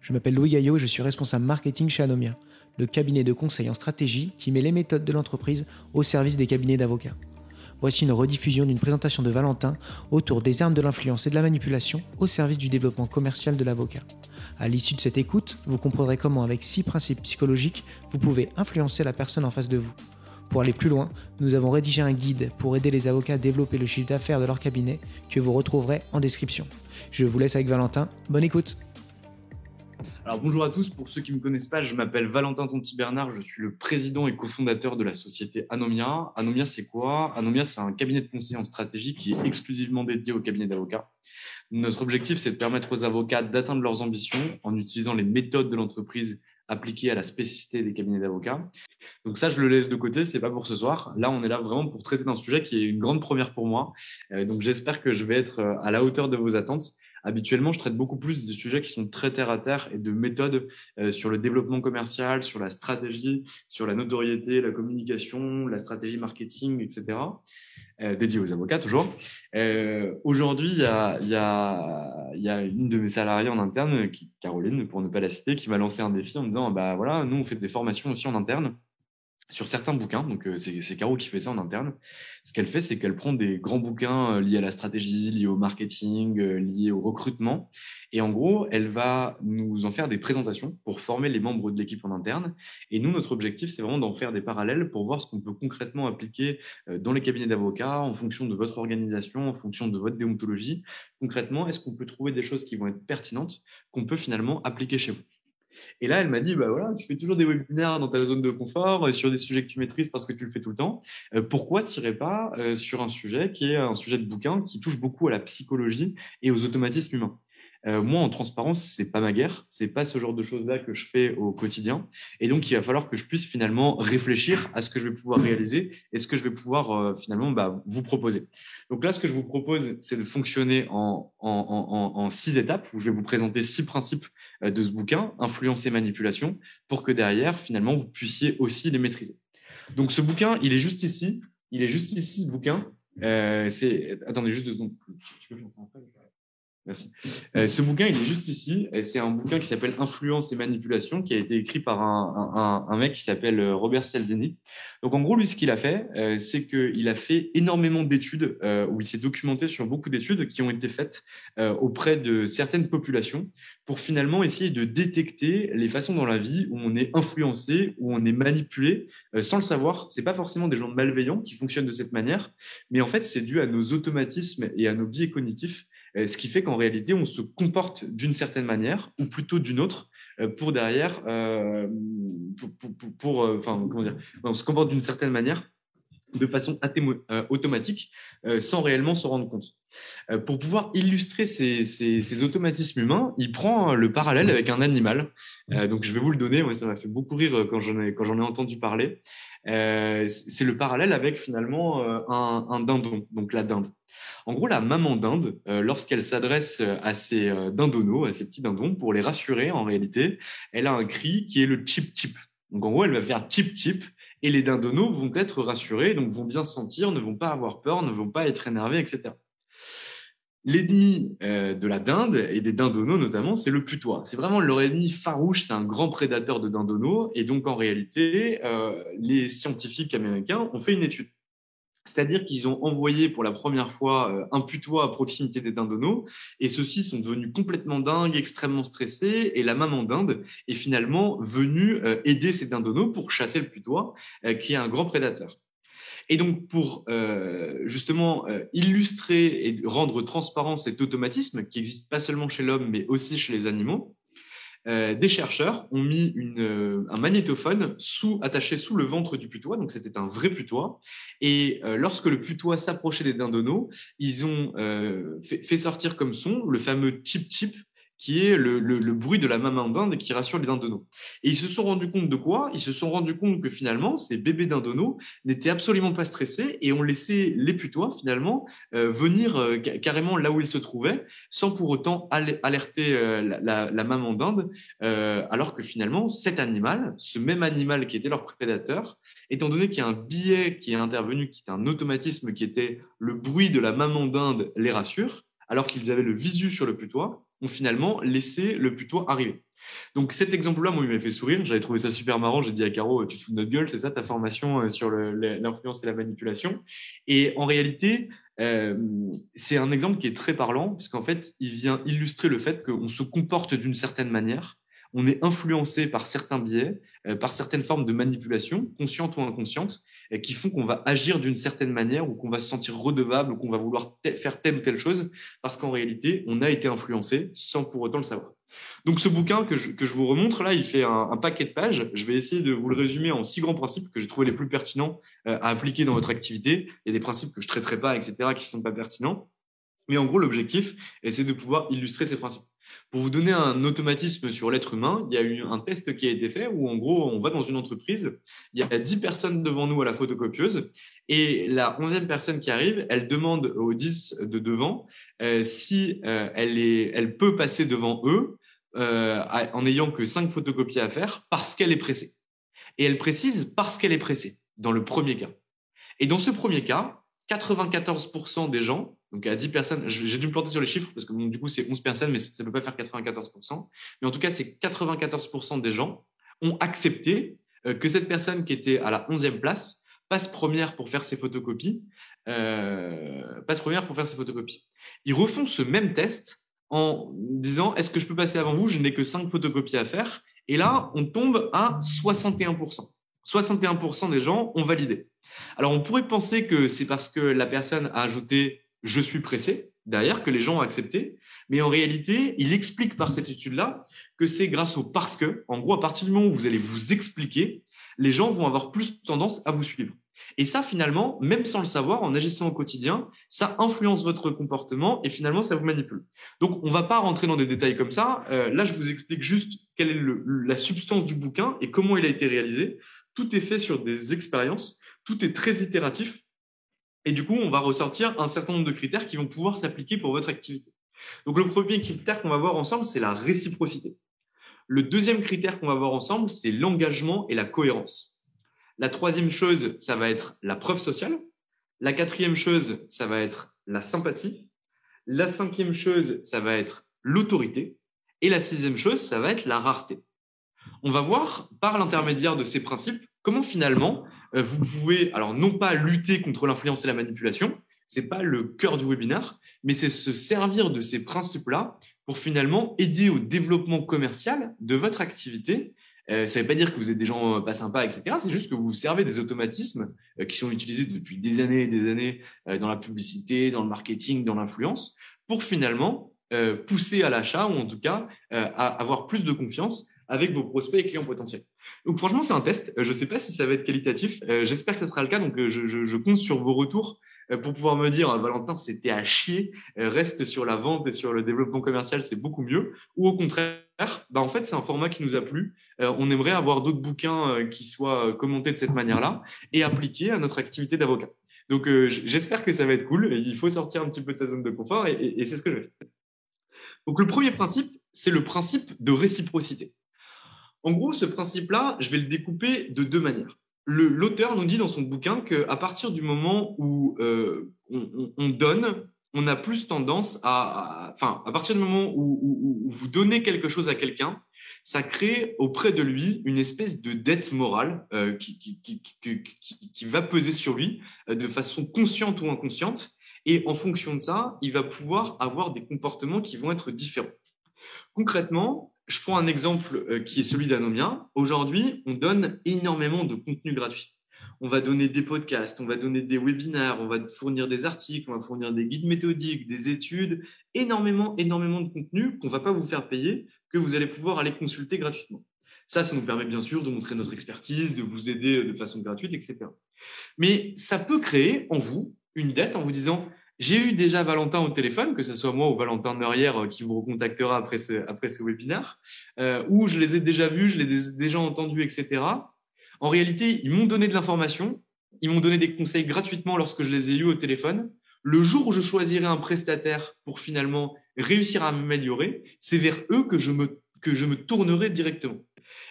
Je m'appelle Louis Gaillot et je suis responsable marketing chez Anomia, le cabinet de conseil en stratégie qui met les méthodes de l'entreprise au service des cabinets d'avocats. Voici une rediffusion d'une présentation de Valentin autour des armes de l'influence et de la manipulation au service du développement commercial de l'avocat. À l'issue de cette écoute, vous comprendrez comment avec six principes psychologiques, vous pouvez influencer la personne en face de vous. Pour aller plus loin, nous avons rédigé un guide pour aider les avocats à développer le chiffre d'affaires de leur cabinet que vous retrouverez en description. Je vous laisse avec Valentin. Bonne écoute. Alors bonjour à tous, pour ceux qui ne me connaissent pas, je m'appelle Valentin Tonti Bernard, je suis le président et cofondateur de la société Anomia. Anomia c'est quoi? Anomia c'est un cabinet de conseil en stratégie qui est exclusivement dédié au cabinet d'avocats. Notre objectif c'est de permettre aux avocats d'atteindre leurs ambitions en utilisant les méthodes de l'entreprise appliquées à la spécificité des cabinets d'avocats. Donc ça, je le laisse de côté, c'est pas pour ce soir. Là, on est là vraiment pour traiter d'un sujet qui est une grande première pour moi. Euh, donc j'espère que je vais être euh, à la hauteur de vos attentes. Habituellement, je traite beaucoup plus des sujets qui sont très terre à terre et de méthodes euh, sur le développement commercial, sur la stratégie, sur la notoriété, la communication, la stratégie marketing, etc. Euh, aux avocats toujours. Euh, Aujourd'hui, il y a, y, y a, une de mes salariés en interne, Caroline, pour ne pas la citer, qui m'a lancé un défi en me disant, bah voilà, nous on fait des formations aussi en interne sur certains bouquins. Donc, euh, c'est Caro qui fait ça en interne. Ce qu'elle fait, c'est qu'elle prend des grands bouquins euh, liés à la stratégie, liés au marketing, euh, liés au recrutement. Et en gros, elle va nous en faire des présentations pour former les membres de l'équipe en interne. Et nous, notre objectif, c'est vraiment d'en faire des parallèles pour voir ce qu'on peut concrètement appliquer dans les cabinets d'avocats en fonction de votre organisation, en fonction de votre déontologie. Concrètement, est-ce qu'on peut trouver des choses qui vont être pertinentes qu'on peut finalement appliquer chez vous? Et là, elle m'a dit, bah voilà, tu fais toujours des webinaires dans ta zone de confort euh, sur des sujets que tu maîtrises parce que tu le fais tout le temps. Euh, pourquoi n'irais pas euh, sur un sujet qui est un sujet de bouquin qui touche beaucoup à la psychologie et aux automatismes humains? Moi, en transparence, c'est pas ma guerre, c'est pas ce genre de choses-là que je fais au quotidien, et donc il va falloir que je puisse finalement réfléchir à ce que je vais pouvoir réaliser et ce que je vais pouvoir finalement bah, vous proposer. Donc là, ce que je vous propose, c'est de fonctionner en, six étapes où je vais vous présenter six principes de ce bouquin, Influence et manipulation, pour que derrière, finalement, vous puissiez aussi les maîtriser. Donc ce bouquin, il est juste ici. Il est juste ici, ce bouquin. Euh, c'est... Attendez juste deux secondes. Tu peux Merci. Euh, ce bouquin, il est juste ici. C'est un bouquin qui s'appelle Influence et manipulation, qui a été écrit par un, un, mec qui s'appelle euh, Robert Cialdini. Donc, en gros, lui, ce qu'il a fait, euh, c'est qu'il a fait énormément d'études, euh, où il s'est documenté sur beaucoup d'études qui ont été faites euh, auprès de certaines populations pour finalement essayer de détecter les façons dans la vie où on est influencé, où on est manipulé, sans le savoir. C'est pas forcément des gens malveillants qui fonctionnent de cette manière, mais en fait, c'est dû à nos automatismes et à nos biais cognitifs euh, ce qui fait qu'en réalité, on se comporte d'une certaine manière, ou plutôt d'une autre, euh, pour derrière, euh, pour, enfin, comment dire, on se comporte d'une certaine manière, de façon automatique, sans réellement se rendre compte. pour pouvoir illustrer ces, ces, automatismes humains, il prend le parallèle avec un animal. donc, je vais vous le donner. Moi, ça m'a fait beaucoup rire quand j'en ai, quand j'en ai entendu parler. c'est le parallèle avec finalement un, un, dindon, donc la dinde. En gros, la maman dinde, lorsqu'elle s'adresse à ses dindonos, à ses petits dindons, pour les rassurer, en réalité, elle a un cri qui est le chip chip. Donc en gros, elle va faire chip chip et les dindonos vont être rassurés, donc vont bien se sentir, ne vont pas avoir peur, ne vont pas être énervés, etc. L'ennemi euh, de la dinde et des dindonos notamment, c'est le putois. C'est vraiment leur ennemi farouche, c'est un grand prédateur de dindonos. Et donc en réalité, euh, les scientifiques américains ont fait une étude. C'est-à-dire qu'ils ont envoyé pour la première fois euh, un putois à proximité des dindonos, et ceux-ci sont devenus complètement dingues, extrêmement stressés, et la maman dinde est finalement venue aider ces dindonos pour chasser le putois, qui est un grand prédateur. Et donc, pour euh, justement euh, illustrer et rendre transparent cet automatisme qui existe pas seulement chez l'homme, mais aussi chez les animaux, euh, des chercheurs ont mis une, un magnétophone sous, attaché sous le ventre du putois, donc c'était un vrai putois. Et lorsque le putois s'approchait des dindonos, ils ont fait, sortir comme son le fameux chip chip qui est le, le, bruit de la maman d'Inde qui rassure les dindonos. Et ils se sont rendus compte de quoi? Ils se sont rendus compte que finalement, ces bébés dindonos n'étaient absolument pas stressés et ont laissé les putois finalement euh, venir euh, carrément là où ils se trouvaient, sans pour autant alerter euh, la, la, maman d'Inde, alors que finalement, cet animal, ce même animal qui était leur prédateur, étant donné qu'il y a un biais qui est intervenu, qui est un automatisme qui était le bruit de la maman d'Inde les rassure, alors qu'ils avaient le visu sur le putois, ont finalement laissé le putois arriver. Donc cet exemple-là, moi, il m'a fait sourire. J'avais trouvé ça super marrant. J'ai dit à Caro, tu te fous de notre gueule, c'est ça ta formation euh, sur l'influence et la manipulation. Et en réalité, euh, c'est un exemple qui est très parlant, puisqu'en fait, il vient illustrer le fait qu'on se comporte d'une certaine manière, on est influencé par certains biais, euh, par certaines formes de manipulation, consciente ou inconsciente, qui font qu'on va agir d'une certaine manière ou qu'on va se sentir redevable ou qu'on va vouloir faire telle ou telle chose parce qu'en réalité, on a été influencé sans pour autant le savoir. Donc ce bouquin que je, que je vous remontre là, il fait un, paquet de pages. Je vais essayer de vous le résumer en six grands principes que j'ai trouvé les plus pertinents euh, à appliquer dans votre activité. Il y a des principes que je traiterai pas, etc., qui sont pas pertinents. Mais en gros, l'objectif, c'est de pouvoir illustrer ces principes. Pour vous donner un automatisme sur l'être humain, il y a eu un test qui a été fait où, en gros, on va dans une entreprise, il y a 10 personnes devant nous à la photocopieuse, et la 11e personne qui arrive, elle demande aux 10 de devant euh, si euh, elle, est, elle peut passer devant eux euh, en n'ayant que 5 photocopies à faire parce qu'elle est pressée. Et elle précise parce qu'elle est pressée, dans le premier cas. Et dans ce premier cas, 94% des gens donc à 10 personnes, j'ai dû me planter sur les chiffres parce que du coup c'est 11 personnes, mais ça ne peut pas faire 94%. Mais en tout cas, c'est 94% des gens ont accepté euh, que cette personne qui était à la 11e place passe première pour faire ses photocopies, euh, passe première pour faire ses photocopies. Ils refont ce même test en disant est-ce que je peux passer avant vous? Je n'ai que 5 photocopies à faire. Et là, on tombe à 61%. 61% des gens ont validé. Alors on pourrait penser que c'est parce que la personne a ajouté je suis pressé derrière, que les gens ont accepté. Mais en réalité, il explique par cette étude-là que c'est grâce au parce que, en gros, à partir du moment où vous allez vous expliquer, les gens vont avoir plus tendance à vous suivre. Et ça, finalement, même sans le savoir, en agissant au quotidien, ça influence votre comportement et finalement, ça vous manipule. Donc, on ne va pas rentrer dans des détails comme ça. Euh, là, je vous explique juste quelle est la substance du bouquin et comment il a été réalisé. Tout est fait sur des expériences, tout est très itératif. Et du coup, on va ressortir un certain nombre de critères qui vont pouvoir s'appliquer pour votre activité. Donc, le premier critère qu'on va voir ensemble, c'est la réciprocité. Le deuxième critère qu'on va voir ensemble, c'est l'engagement et la cohérence. La troisième chose, ça va être la preuve sociale. La quatrième chose, ça va être la sympathie. La cinquième chose, ça va être l'autorité. Et la sixième chose, ça va être la rareté. On va voir, par l'intermédiaire de ces principes, comment finalement vous pouvez, alors non pas lutter contre l'influence et la manipulation, c'est pas le cœur du webinaire, mais c'est se servir de ces principes-là pour finalement aider au développement commercial de votre activité. Euh, ça ne veut pas dire que vous êtes des gens euh, pas sympas, etc. C'est juste que vous servez des automatismes qui sont utilisés depuis des années et des années dans la publicité, dans le marketing, dans l'influence, pour finalement pousser à l'achat ou en tout cas à avoir plus de confiance avec vos prospects et clients potentiels. Donc franchement, c'est un test. Euh, je ne sais pas si ça va être qualitatif. Euh, j'espère que ça sera le cas. Donc euh, je, compte sur vos retours pour pouvoir me dire, Valentin, c'était à chier, reste sur la vente et sur le développement commercial, c'est beaucoup mieux. Ou au contraire, bah, en fait, c'est un format qui nous a plu. on aimerait avoir d'autres bouquins qui soient commentés de cette manière-là et appliqués à notre activité d'avocat. Donc, j'espère que ça va être cool. Il faut sortir un petit peu de sa zone de confort et, et c'est ce que je vais faire. Donc, le premier principe, c'est le principe de réciprocité. En gros, ce principe-là, je vais le découper de deux manières. L'auteur nous dit dans son bouquin qu'à partir du moment où euh, on, donne, on a plus tendance à, enfin, à partir du moment où, vous donnez quelque chose à quelqu'un, ça crée auprès de lui une espèce de dette morale euh, qui, va peser sur lui euh, de façon consciente ou inconsciente. Et en fonction de ça, il va pouvoir avoir des comportements qui vont être différents. Concrètement, je prends un exemple euh, qui est celui d'Anomia. Aujourd'hui, on donne énormément de contenu gratuit. On va donner des podcasts, on va donner des webinaires, on va fournir des articles, on va fournir des guides méthodiques, des études, énormément, énormément de contenu qu'on ne va pas vous faire payer, que vous allez pouvoir aller consulter gratuitement. Ça, ça nous permet bien sûr de montrer notre expertise, de vous aider de façon gratuite, etc. Mais ça peut créer en vous une dette en vous disant j'ai eu déjà Valentin au téléphone, que ce soit moi ou Valentin Neurière euh, qui vous recontactera après ce, après ce webinaire, euh, où je les ai déjà vus, je les ai déjà entendus, etc. En réalité, ils m'ont donné de l'information, ils m'ont donné des conseils gratuitement lorsque je les ai eus au téléphone. Le jour où je choisirai un prestataire pour finalement réussir à m'améliorer, c'est vers eux que je me, que je me tournerai directement.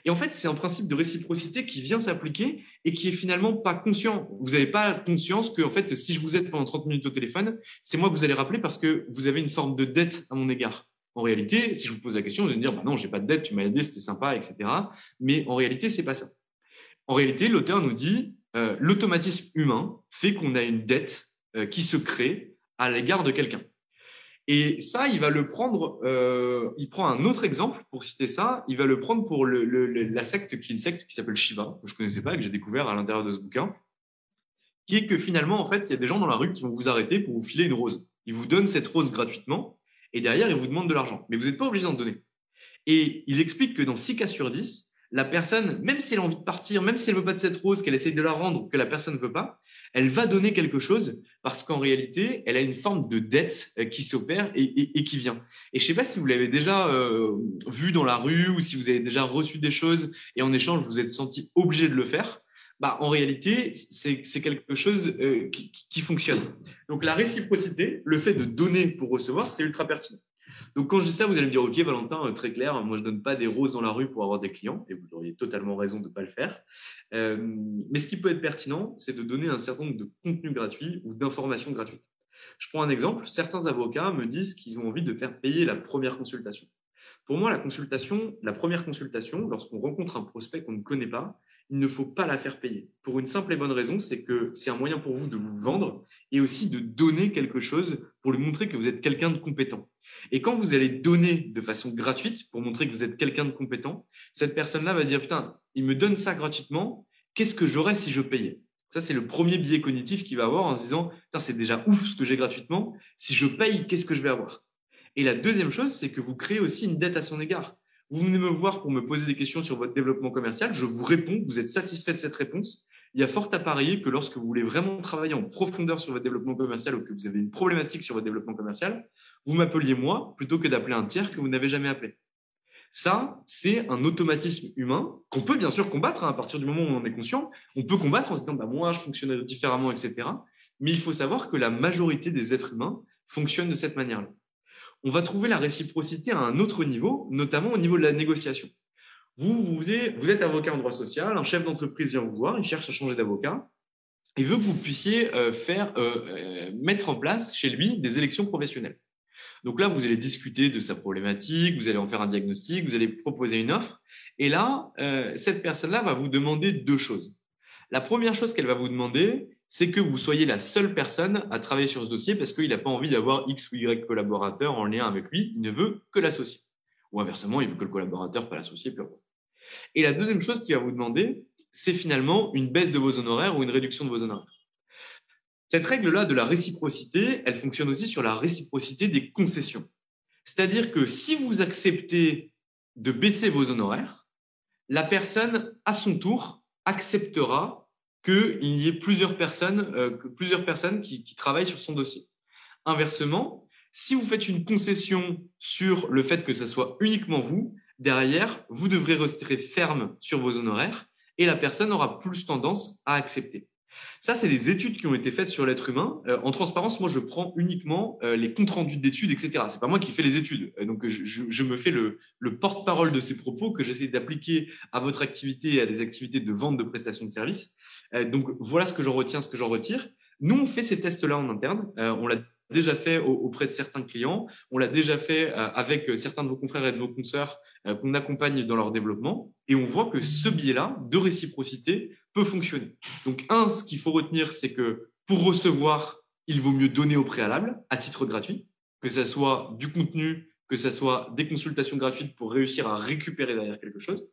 Et en fait, c'est un principe de réciprocité qui vient s'appliquer et qui est finalement pas conscient. Vous n'avez pas conscience que, en fait, si je vous aide pendant 30 minutes au téléphone, c'est moi que vous allez rappeler parce que vous avez une forme de dette à mon égard. En réalité, si je vous pose la question, vous allez me dire, bah non, j'ai pas de dette, tu m'as aidé, c'était sympa, etc. Mais en réalité, c'est pas ça. En réalité, l'auteur nous dit, euh, l'automatisme humain fait qu'on a une dette euh, qui se crée à l'égard de quelqu'un. Et ça, il va le prendre, euh, il prend un autre exemple pour citer ça, il va le prendre pour la secte qui est une secte qui s'appelle Shiva, que je ne connaissais pas et que j'ai découvert à l'intérieur de ce bouquin, qui est que finalement, en fait, il y a des gens dans la rue qui vont vous arrêter pour vous filer une rose. Ils vous donnent cette rose gratuitement et derrière, ils vous demandent de l'argent. Mais vous n'êtes pas obligé d'en donner. Et il explique que dans 6 cas sur 10, la personne, même si elle a envie de partir, même si elle veut pas de cette rose, qu'elle essaye de la rendre, que la personne ne veut pas, elle va donner quelque chose parce qu'en réalité, elle a une forme de dette euh, qui s'opère et, qui vient. Et je ne sais pas si vous l'avez déjà euh, vu dans la rue ou si vous avez déjà reçu des choses et en échange, vous êtes senti obligé de le faire. Bah, en réalité, c'est quelque chose euh, qui fonctionne. Donc la réciprocité, le fait de donner pour recevoir, c'est ultra pertinent. Donc quand je dis ça, vous allez me dire, OK, Valentin, euh, très clair, moi je ne donne pas des roses dans la rue pour avoir des clients, et vous auriez totalement raison de ne pas le faire. Euh, mais ce qui peut être pertinent, c'est de donner un certain nombre de contenus gratuits ou d'informations gratuites. Je prends un exemple, certains avocats me disent qu'ils ont envie de faire payer la première consultation. Pour moi, la consultation, la première consultation, lorsqu'on rencontre un prospect qu'on ne connaît pas, il ne faut pas la faire payer. Pour une simple et bonne raison, c'est que c'est un moyen pour vous de vous vendre et aussi de donner quelque chose pour lui montrer que vous êtes quelqu'un de compétent. Et quand vous allez donner de façon gratuite pour montrer que vous êtes quelqu'un de compétent, cette personne-là va dire putain, il me donne ça gratuitement, qu'est-ce que j'aurais si je payais? Ça, c'est le premier biais cognitif qu'il va avoir en se disant putain, c'est déjà ouf ce que j'ai gratuitement, si je paye, qu'est-ce que je vais avoir? Et la deuxième chose, c'est que vous créez aussi une dette à son égard. Vous venez me voir pour me poser des questions sur votre développement commercial, je vous réponds, vous êtes satisfait de cette réponse. Il y a fort à parier que lorsque vous voulez vraiment travailler en profondeur sur votre développement commercial ou que vous avez une problématique sur votre développement commercial, vous m'appeliez moi plutôt que d'appeler un tiers que vous n'avez jamais appelé. Ça, c'est un automatisme humain qu'on peut bien sûr combattre hein, à partir du moment où on en est conscient. On peut combattre en se disant bah, moi, je fonctionne différemment, etc. Mais il faut savoir que la majorité des êtres humains fonctionnent de cette manière-là. On va trouver la réciprocité à un autre niveau, notamment au niveau de la négociation. Vous, vous êtes, avocat en droit social, un chef d'entreprise vient vous voir, il cherche à changer d'avocat, et veut que vous puissiez euh, faire, euh, euh, mettre en place chez lui des élections professionnelles. Donc là, vous allez discuter de sa problématique, vous allez en faire un diagnostic, vous allez proposer une offre. Et là, euh, cette personne-là va vous demander deux choses. La première chose qu'elle va vous demander, c'est que vous soyez la seule personne à travailler sur ce dossier parce qu'il n'a pas envie d'avoir X ou Y collaborateurs en lien avec lui, il ne veut que l'associé. Ou inversement, il veut que le collaborateur, pas l'associé, Et la deuxième chose qu'il va vous demander, c'est finalement une baisse de vos honoraires ou une réduction de vos honoraires. Cette règle-là de la réciprocité, elle fonctionne aussi sur la réciprocité des concessions. C'est-à-dire que si vous acceptez de baisser vos honoraires, la personne, à son tour, acceptera qu'il y ait plusieurs personnes, euh, qui travaillent sur son dossier. Inversement, si vous faites une concession sur le fait que ce soit uniquement vous, derrière, vous devrez rester ferme sur vos honoraires et la personne aura plus tendance à accepter. Ça, c'est des études qui ont été faites sur l'être humain. Euh, en transparence, moi, je prends uniquement euh, les comptes rendus d'études, etc. C'est pas moi qui fais les études. Euh, donc, je, me fais le, le porte-parole de ces propos que j'essaie d'appliquer à votre activité et à des activités de vente de prestations de services. donc, voilà ce que j'en retiens, ce que j'en retire. Nous, on fait ces tests-là en interne. on l'a déjà fait auprès de certains clients. On l'a déjà fait avec certains de vos confrères et de vos consoeurs qu'on accompagne dans leur développement. Et on voit que ce biais-là de réciprocité peut fonctionner. Donc, un, ce qu'il faut retenir, c'est que pour recevoir, il vaut mieux donner au préalable à titre gratuit, que ce soit du contenu, que ce soit des consultations gratuites pour réussir à récupérer derrière quelque chose.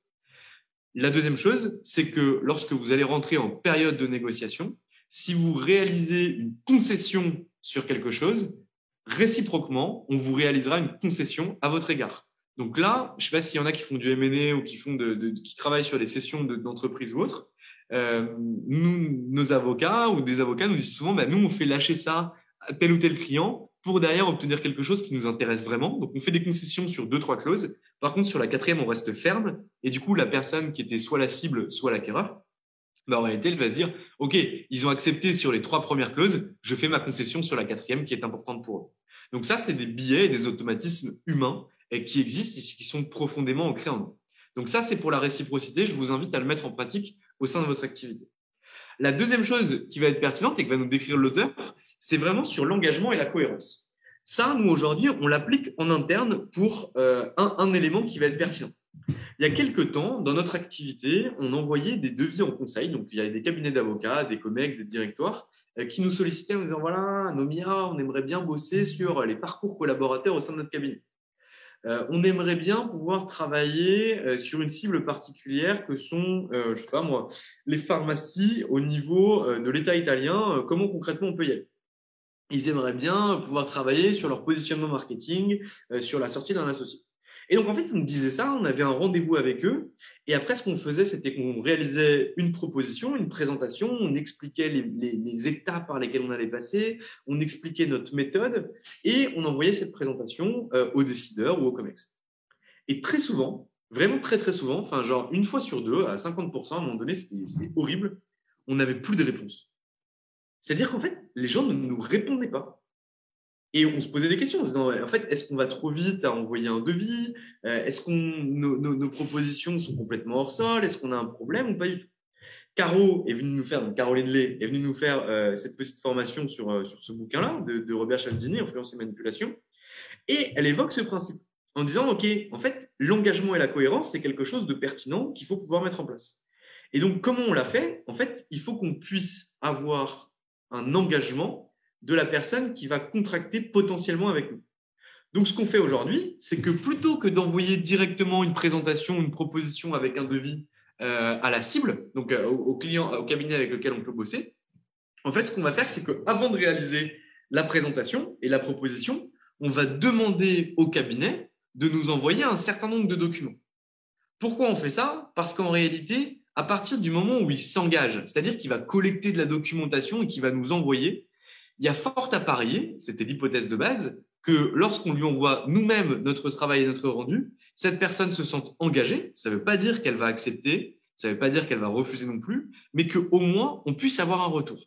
La deuxième chose, c'est que lorsque vous allez rentrer en période de négociation, si vous réalisez une concession sur quelque chose, réciproquement, on vous réalisera une concession à votre égard. Donc là, je ne sais pas s'il y en a qui font du M&A ou qui, font de, qui travaillent sur des sessions d'entreprise ou autres. Euh, nous, nos avocats ou des avocats nous disent souvent, bah, nous, on fait lâcher ça à tel ou tel client pour derrière obtenir quelque chose qui nous intéresse vraiment. Donc, on fait des concessions sur deux, trois clauses. Par contre, sur la quatrième, on reste ferme. Et du coup, la personne qui était soit la cible, soit l'acquéreur, bah, en réalité, elle va se dire, OK, ils ont accepté sur les trois premières clauses, je fais ma concession sur la quatrième qui est importante pour eux. Donc ça, c'est des billets et des automatismes humains qui existent et qui sont profondément ancrés en nous. Donc ça, c'est pour la réciprocité. Je vous invite à le mettre en pratique au sein de votre activité. La deuxième chose qui va être pertinente et que va nous décrire l'auteur, c'est vraiment sur l'engagement et la cohérence. Ça, nous, aujourd'hui, on l'applique en interne pour euh, un, élément qui va être pertinent. Il y a quelques temps, dans notre activité, on envoyait des devis en conseil. Donc, il y a des cabinets d'avocats, des COMEX, des directoires euh, qui nous sollicitaient en disant, voilà, Nomia, on aimerait bien bosser sur les parcours collaborateurs au sein de notre cabinet. Euh, on aimerait bien pouvoir travailler euh, sur une cible particulière que sont, euh, je sais pas moi, les pharmacies au niveau de l'État italien. comment concrètement on peut y aller? Ils aimeraient bien pouvoir travailler sur leur positionnement marketing, sur la sortie d'un associé. Et donc, en fait, on disait ça, on avait un rendez-vous avec eux. Et après, ce qu'on faisait, c'était qu'on réalisait une proposition, une présentation, on expliquait les, étapes par lesquelles on allait passer, on expliquait notre méthode et on envoyait cette présentation euh, aux décideurs ou aux COMEX. Et très souvent, vraiment très, très souvent, enfin, genre une fois sur deux, à 50%, à un moment donné, c'était horrible, on n'avait plus de réponse. C'est-à-dire qu'en fait, les gens ne nous répondaient pas. Et on se posait des questions en se disant, en fait, est-ce qu'on va trop vite à envoyer un devis? Euh, Est-ce que nos, propositions sont complètement hors sol? Est-ce qu'on a un problème ou pas du tout? Caro est venue nous faire, donc Caroline Lay est venue nous faire euh, cette petite formation sur, euh, sur ce bouquin-là de, Robert Cialdini, Influence et manipulation. Et elle évoque ce principe en disant, OK, en fait, l'engagement et la cohérence, c'est quelque chose de pertinent qu'il faut pouvoir mettre en place. Et donc, comment on l'a fait? En fait, il faut qu'on puisse avoir un engagement de la personne qui va contracter potentiellement avec nous. Donc, ce qu'on fait aujourd'hui, c'est que plutôt que d'envoyer directement une présentation, une proposition avec un devis euh, à la cible, donc euh, au, client, au cabinet avec lequel on peut bosser, en fait, ce qu'on va faire, c'est qu'avant de réaliser la présentation et la proposition, on va demander au cabinet de nous envoyer un certain nombre de documents. Pourquoi on fait ça? Parce qu'en réalité, à partir du moment où il s'engage, c'est-à-dire qu'il va collecter de la documentation et qu'il va nous envoyer, il y a fort à parier, c'était l'hypothèse de base, que lorsqu'on lui envoie nous-mêmes notre travail et notre rendu, cette personne se sente engagée. Ça ne veut pas dire qu'elle va accepter, ça ne veut pas dire qu'elle va refuser non plus, mais qu'au moins on puisse avoir un retour.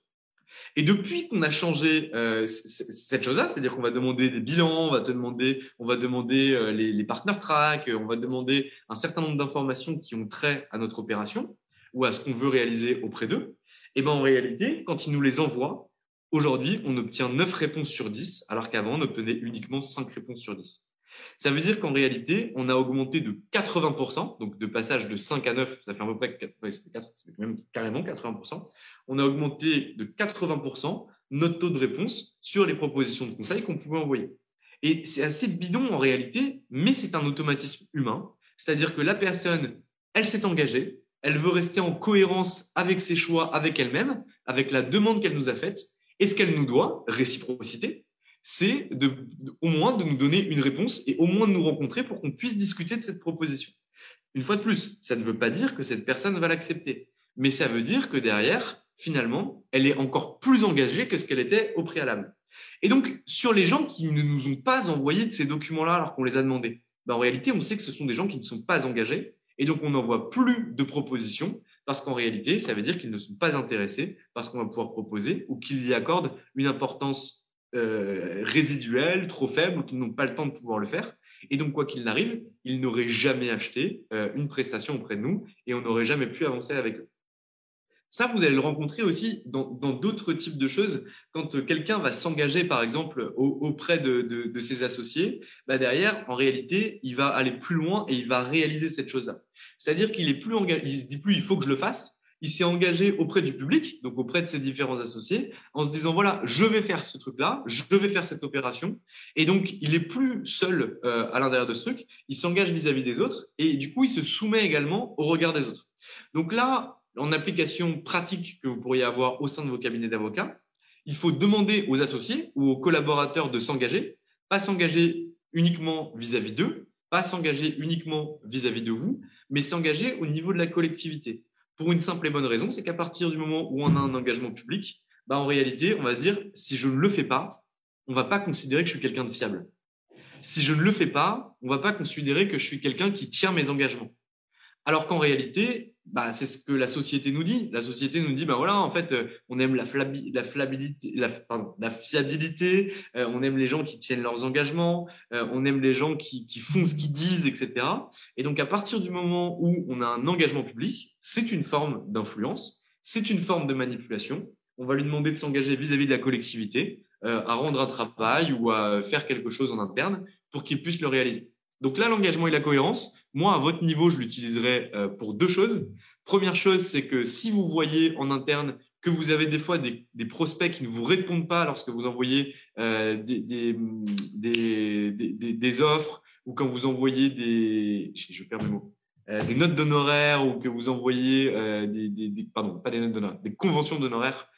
Et depuis qu'on a changé euh, cette chose-là, c'est-à-dire qu'on va demander des bilans, on va te demander, on va demander euh, les, les partner track, on va demander un certain nombre d'informations qui ont trait à notre opération ou à ce qu'on veut réaliser auprès d'eux. Et ben en réalité, quand ils nous les envoient, Aujourd'hui, on obtient 9 réponses sur 10, alors qu'avant, on obtenait uniquement 5 réponses sur 10. Ça veut dire qu'en réalité, on a augmenté de 80%, donc de passage de 5 à 9, ça fait à peu près même carrément 80%. On a augmenté de 80% notre taux de réponse sur les propositions de conseil qu'on pouvait envoyer. Et c'est assez bidon en réalité, mais c'est un automatisme humain. C'est-à-dire que la personne, elle s'est engagée, elle veut rester en cohérence avec ses choix, avec elle-même, avec la demande qu'elle nous a faite, et ce qu'elle nous doit, réciprocité, c'est au moins de nous donner une réponse et au moins de nous rencontrer pour qu'on puisse discuter de cette proposition. Une fois de plus, ça ne veut pas dire que cette personne va l'accepter, mais ça veut dire que derrière, finalement, elle est encore plus engagée que ce qu'elle était au préalable. Et donc, sur les gens qui ne nous ont pas envoyé de ces documents-là alors qu'on les a demandés, ben, en réalité, on sait que ce sont des gens qui ne sont pas engagés, et donc on n'envoie plus de propositions, parce qu'en réalité, ça veut dire qu'ils ne sont pas intéressés par ce qu'on va pouvoir proposer, ou qu'ils y accordent une importance euh, résiduelle, trop faible, ou qu'ils n'ont pas le temps de pouvoir le faire. Et donc, quoi qu'il n'arrive, ils n'auraient jamais acheté euh, une prestation auprès de nous, et on n'aurait jamais pu avancer avec eux. Ça, vous allez le rencontrer aussi dans d'autres types de choses. Quand euh, quelqu'un va s'engager, par exemple, auprès de, ses associés, bah derrière, en réalité, il va aller plus loin et il va réaliser cette chose-là. C'est-à-dire qu'il est plus engagé, il se dit plus, il faut que je le fasse. Il s'est engagé auprès du public, donc auprès de ses différents associés, en se disant voilà, je vais faire ce truc-là, je vais faire cette opération, et donc il est plus seul euh, à l'intérieur de ce truc. Il s'engage vis-à-vis des autres, et du coup, il se soumet également au regard des autres. Donc là, en application pratique que vous pourriez avoir au sein de vos cabinets d'avocats, il faut demander aux associés ou aux collaborateurs de s'engager, pas s'engager uniquement vis-à-vis d'eux, pas s'engager uniquement vis-à-vis de vous, mais s'engager au niveau de la collectivité. Pour une simple et bonne raison, c'est qu'à partir du moment où on a un engagement public, bah en réalité, on va se dire, si je ne le fais pas, on ne va pas considérer que je suis quelqu'un de fiable. Si je ne le fais pas, on ne va pas considérer que je suis quelqu'un qui tient mes engagements. Alors qu'en réalité, bah, c'est ce que la société nous dit. La société nous dit, bah voilà, en fait, euh, on aime la, la, la, fiabilité, euh, on aime les gens qui tiennent leurs engagements, euh, on aime les gens qui, font ce qu'ils disent, etc. Et donc, à partir du moment où on a un engagement public, c'est une forme d'influence, c'est une forme de manipulation. On va lui demander de s'engager vis-à-vis de la collectivité, à rendre un travail ou à faire quelque chose en interne pour qu'il puisse le réaliser. Donc là, l'engagement et la cohérence, moi, à votre niveau, je l'utiliserai euh, pour deux choses. Première chose, c'est que si vous voyez en interne que vous avez des fois des, prospects qui ne vous répondent pas lorsque vous envoyez euh, des, offres ou quand vous envoyez des, je perds mes mots, euh, des notes d'honoraires ou que vous envoyez des, pardon, pas des notes d'honoraires, des conventions d'honoraires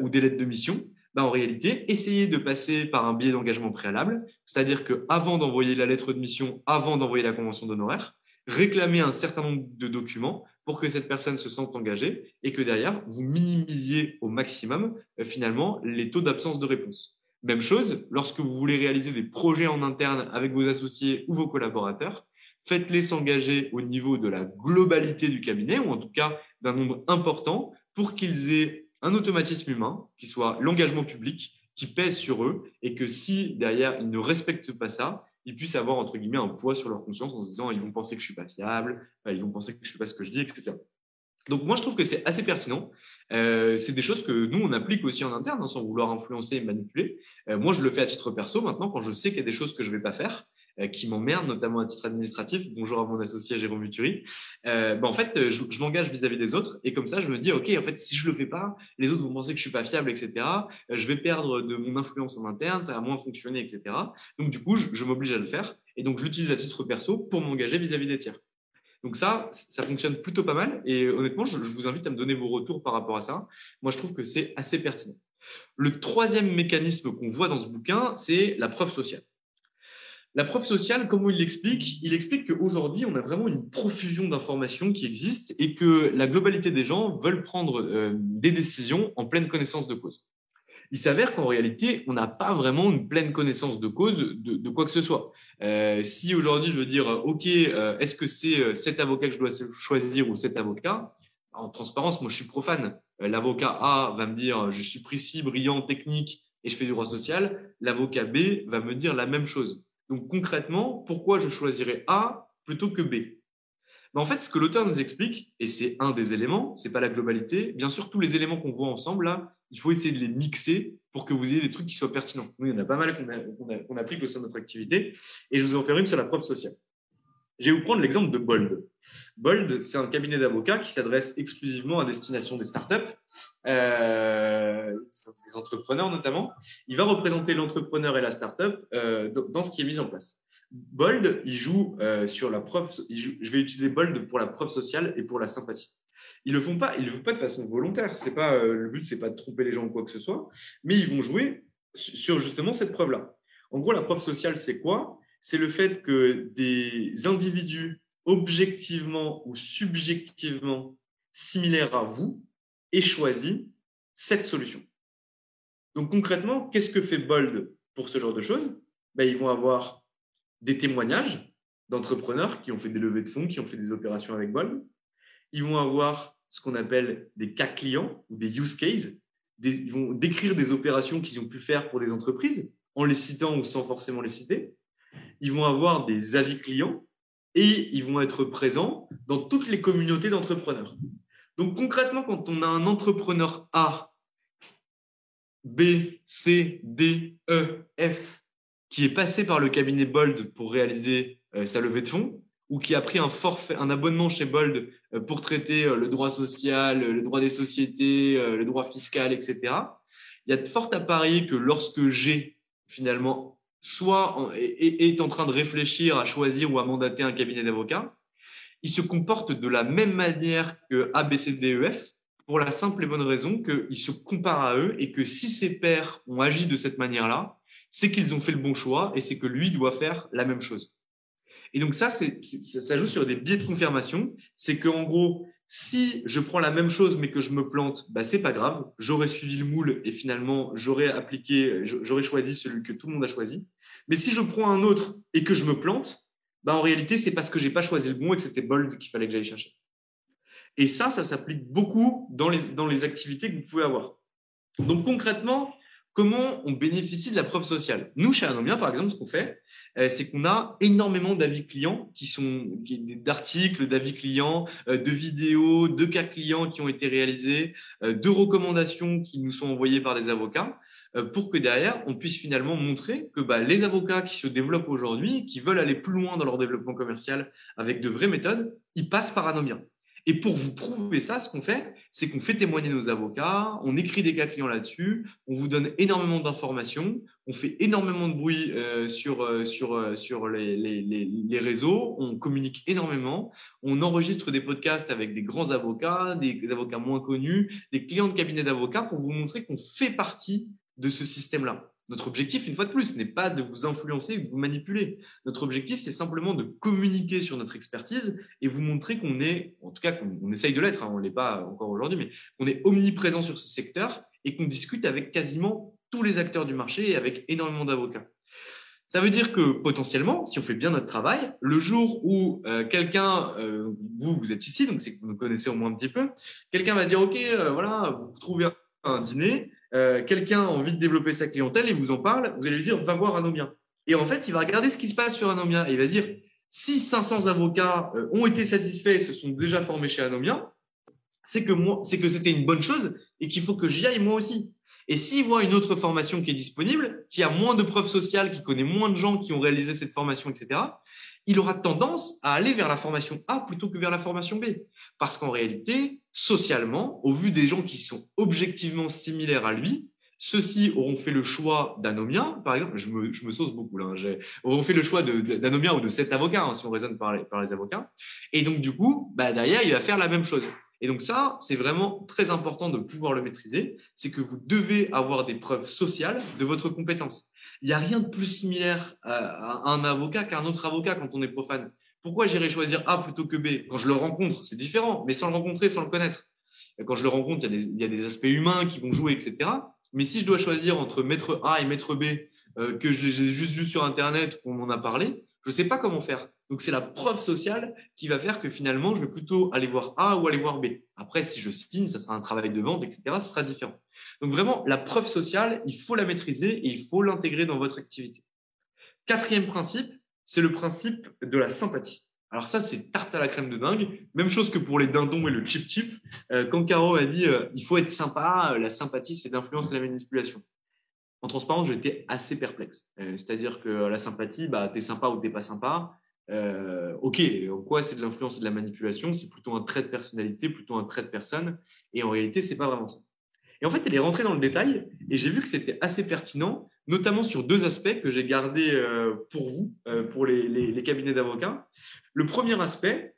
ou des lettres de mission, bah, en réalité, essayez de passer par un biais d'engagement préalable, c'est-à-dire qu'avant d'envoyer la lettre de mission, avant d'envoyer la convention d'honoraires, réclamez un certain nombre de documents pour que cette personne se sente engagée et que derrière, vous minimisiez au maximum euh, finalement les taux d'absence de réponse. Même chose, lorsque vous voulez réaliser des projets en interne avec vos associés ou vos collaborateurs, faites-les s'engager au niveau de la globalité du cabinet, ou en tout cas d'un nombre important, pour qu'ils aient un automatisme humain qui soit l'engagement public qui pèse sur eux et que si derrière ils ne respectent pas ça, ils puissent avoir entre guillemets un poids sur leur conscience en se disant ils vont penser que je suis pas fiable, euh, ils vont penser que je fais pas ce que je dis, etc. Donc moi je trouve que c'est assez pertinent. Euh, c'est des choses que nous on applique aussi en interne hein, sans vouloir influencer et manipuler. Euh, moi je le fais à titre perso maintenant quand je sais qu'il y a des choses que je vais pas faire qui m'emmerde, notamment à titre administratif. Bonjour à mon associé Jérôme Muturi. Euh, ben, en fait, euh, je, m'engage vis-à-vis des autres et comme ça, je me dis, OK, en fait, si je le fais pas, les autres vont penser que je suis pas fiable, etc. Je vais perdre de mon influence en interne, ça va moins fonctionner, etc. Donc, du coup, je, m'oblige à le faire et donc, je l'utilise à titre perso pour m'engager vis-à-vis des tiers. Donc ça, ça fonctionne plutôt pas mal. Et honnêtement, je, vous invite à me donner vos retours par rapport à ça. Moi, je trouve que c'est assez pertinent. Le troisième mécanisme qu'on voit dans ce bouquin, c'est la preuve sociale. La preuve sociale, comment il l'explique? Il explique qu'aujourd'hui, on a vraiment une profusion d'informations qui existent et que la globalité des gens veulent prendre euh, des décisions en pleine connaissance de cause. Il s'avère qu'en réalité, on n'a pas vraiment une pleine connaissance de cause de, quoi que ce soit. Euh, si aujourd'hui, je veux dire, OK, euh, est-ce que c'est cet avocat que je dois choisir ou cet avocat? En transparence, moi, je suis profane. L'avocat A va me dire, je suis précis, brillant, technique et je fais du droit social. L'avocat B va me dire la même chose. Donc concrètement, pourquoi je choisirais A plutôt que B? Ben, En fait, ce que l'auteur nous explique, et c'est un des éléments, c'est pas la globalité, bien sûr, tous les éléments qu'on voit ensemble, là, il faut essayer de les mixer pour que vous ayez des trucs qui soient pertinents. Nous, il y en a pas mal qu'on applique au sein de notre activité, et je vous en ferai une sur la preuve sociale. Je vais vous prendre l'exemple de Bold. Bold, c'est un cabinet d'avocats qui s'adresse exclusivement à destination des startups, euh, des entrepreneurs notamment. Il va représenter l'entrepreneur et la startup euh, dans ce qui est mis en place. Bold, il joue euh, sur la preuve. je vais utiliser Bold pour la preuve sociale et pour la sympathie. Ils le font pas, ils le font pas de façon volontaire. C'est pas le but, c'est pas de tromper les gens ou quoi que ce soit, mais ils vont jouer sur justement cette preuve-là. En gros, la preuve sociale, c'est quoi? C'est le fait que des individus objectivement ou subjectivement similaire à vous et choisi cette solution. Donc concrètement, qu'est-ce que fait Bold pour ce genre de choses? Ben, Ils vont avoir des témoignages d'entrepreneurs qui ont fait des levées de fonds, qui ont fait des opérations avec Bold. Ils vont avoir ce qu'on appelle des cas clients ou des use cases. ils vont décrire des opérations qu'ils ont pu faire pour des entreprises en les citant ou sans forcément les citer. Ils vont avoir des avis clients et ils vont être présents dans toutes les communautés d'entrepreneurs. Donc concrètement, quand on a un entrepreneur A, B, C, D, E, F, qui est passé par le cabinet Bold pour réaliser euh, sa levée de fonds, ou qui a pris un forfait, un abonnement chez Bold euh, pour traiter euh, le droit social, le droit des sociétés, le droit fiscal, etc. Il y a de fortes à parier que lorsque j'ai finalement soit est, en train de réfléchir à choisir ou à mandater un cabinet d'avocats, il se comporte de la même manière que ABCDEF pour la simple et bonne raison qu'il se compare à eux et que si ses pairs ont agi de cette manière-là, c'est qu'ils ont fait le bon choix et c'est que lui doit faire la même chose. Et donc ça, ça joue sur des biais de confirmation. C'est qu'en gros, si je prends la même chose mais que je me plante, bah c'est pas grave. J'aurais suivi le moule et finalement j'aurais appliqué, j'aurais choisi celui que tout le monde a choisi. Mais si je prends un autre et que je me plante, bah en réalité c'est parce que j'ai pas choisi le bon et que c'était bold qu'il fallait que j'aille chercher. Et ça, ça s'applique beaucoup dans les, dans les activités que vous pouvez avoir. Donc concrètement, comment on bénéficie de la preuve sociale Nous, chez Anomia, par exemple, ce qu'on fait, euh, c'est qu'on a énormément d'avis clients qui sont d'articles, d'avis clients, euh, de vidéos, de cas clients qui ont été réalisés, euh, de recommandations qui nous sont envoyées par des avocats pour que derrière, on puisse finalement montrer que bah, les avocats qui se développent aujourd'hui, qui veulent aller plus loin dans leur développement commercial avec de vraies méthodes, ils passent par Anomia. Et pour vous prouver ça, ce qu'on fait, c'est qu'on fait témoigner nos avocats, on écrit des cas clients là-dessus, on vous donne énormément d'informations, on fait énormément de bruit euh, sur, euh, euh, les, réseaux, on communique énormément, on enregistre des podcasts avec des grands avocats, des, avocats moins connus, des clients de cabinet d'avocats pour vous montrer qu'on fait partie de ce système-là. Notre objectif, une fois de plus, n'est pas de vous influencer ou de vous manipuler. Notre objectif, c'est simplement de communiquer sur notre expertise et vous montrer qu'on est, en tout cas qu'on essaye de l'être, hein, on ne l'est pas encore aujourd'hui, mais qu'on est omniprésent sur ce secteur et qu'on discute avec quasiment tous les acteurs du marché et avec énormément d'avocats. Ça veut dire que potentiellement, si on fait bien notre travail, le jour où euh, quelqu'un, euh, vous, vous êtes ici, donc c'est que vous nous connaissez au moins un petit peu, quelqu'un va se dire, OK, euh, voilà, vous trouvez un dîner, euh, quelqu'un a envie de développer sa clientèle et vous en parle, vous allez lui dire va voir Anomia. Et en fait, il va regarder ce qui se passe sur Anomia et il va dire si 500 avocats euh, ont été satisfaits et se sont déjà formés chez Anomia, c'est que c'était une bonne chose et qu'il faut que j'y aille moi aussi. Et s'il voit une autre formation qui est disponible, qui a moins de preuves sociales, qui connaît moins de gens qui ont réalisé cette formation, etc., il aura tendance à aller vers la formation A plutôt que vers la formation B. Parce qu'en réalité, socialement, au vu des gens qui sont objectivement similaires à lui, ceux-ci auront fait le choix d'Anomia, par exemple, je me, sauce beaucoup là, hein, auront fait le choix d'Anomia ou de cet avocat, hein, si on raisonne par les, par les avocats. Et donc, du coup, bah, derrière, il va faire la même chose. Et donc ça, c'est vraiment très important de pouvoir le maîtriser, c'est que vous devez avoir des preuves sociales de votre compétence. Il n'y a rien de plus similaire à, un avocat qu'à un autre avocat quand on est profane. Pourquoi j'irais choisir A plutôt que B? Quand je le rencontre, c'est différent, mais sans le rencontrer, sans le connaître. quand je le rencontre, il y, a des, aspects humains qui vont jouer, etc. Mais si je dois choisir entre maître A et maître B, euh, que j'ai juste vu sur Internet, qu'on m'en a parlé, je ne sais pas comment faire. Donc, c'est la preuve sociale qui va faire que finalement, je vais plutôt aller voir A ou aller voir B. Après, si je signe, ça sera un travail de vente, etc. Ce sera différent. Donc vraiment, la preuve sociale, il faut la maîtriser et il faut l'intégrer dans votre activité. Quatrième principe, c'est le principe de la sympathie. Alors ça, c'est tarte à la crème de dingue. Même chose que pour les dindons et le chip chip. Euh, quand Caro a dit euh, il faut être sympa, euh, la sympathie, c'est l'influence et la manipulation. En transparence, j'étais assez perplexe. C'est-à-dire que la sympathie, bah, es sympa ou t'es pas sympa. ok, en quoi c'est de l'influence et de la manipulation? C'est plutôt un trait de personnalité, plutôt un trait de personne. Et en réalité, c'est pas vraiment ça. Et en fait, elle est rentrée dans le détail et j'ai vu que c'était assez pertinent, notamment sur deux aspects que j'ai gardés euh, pour vous, euh, pour les, cabinets d'avocats. Le premier aspect,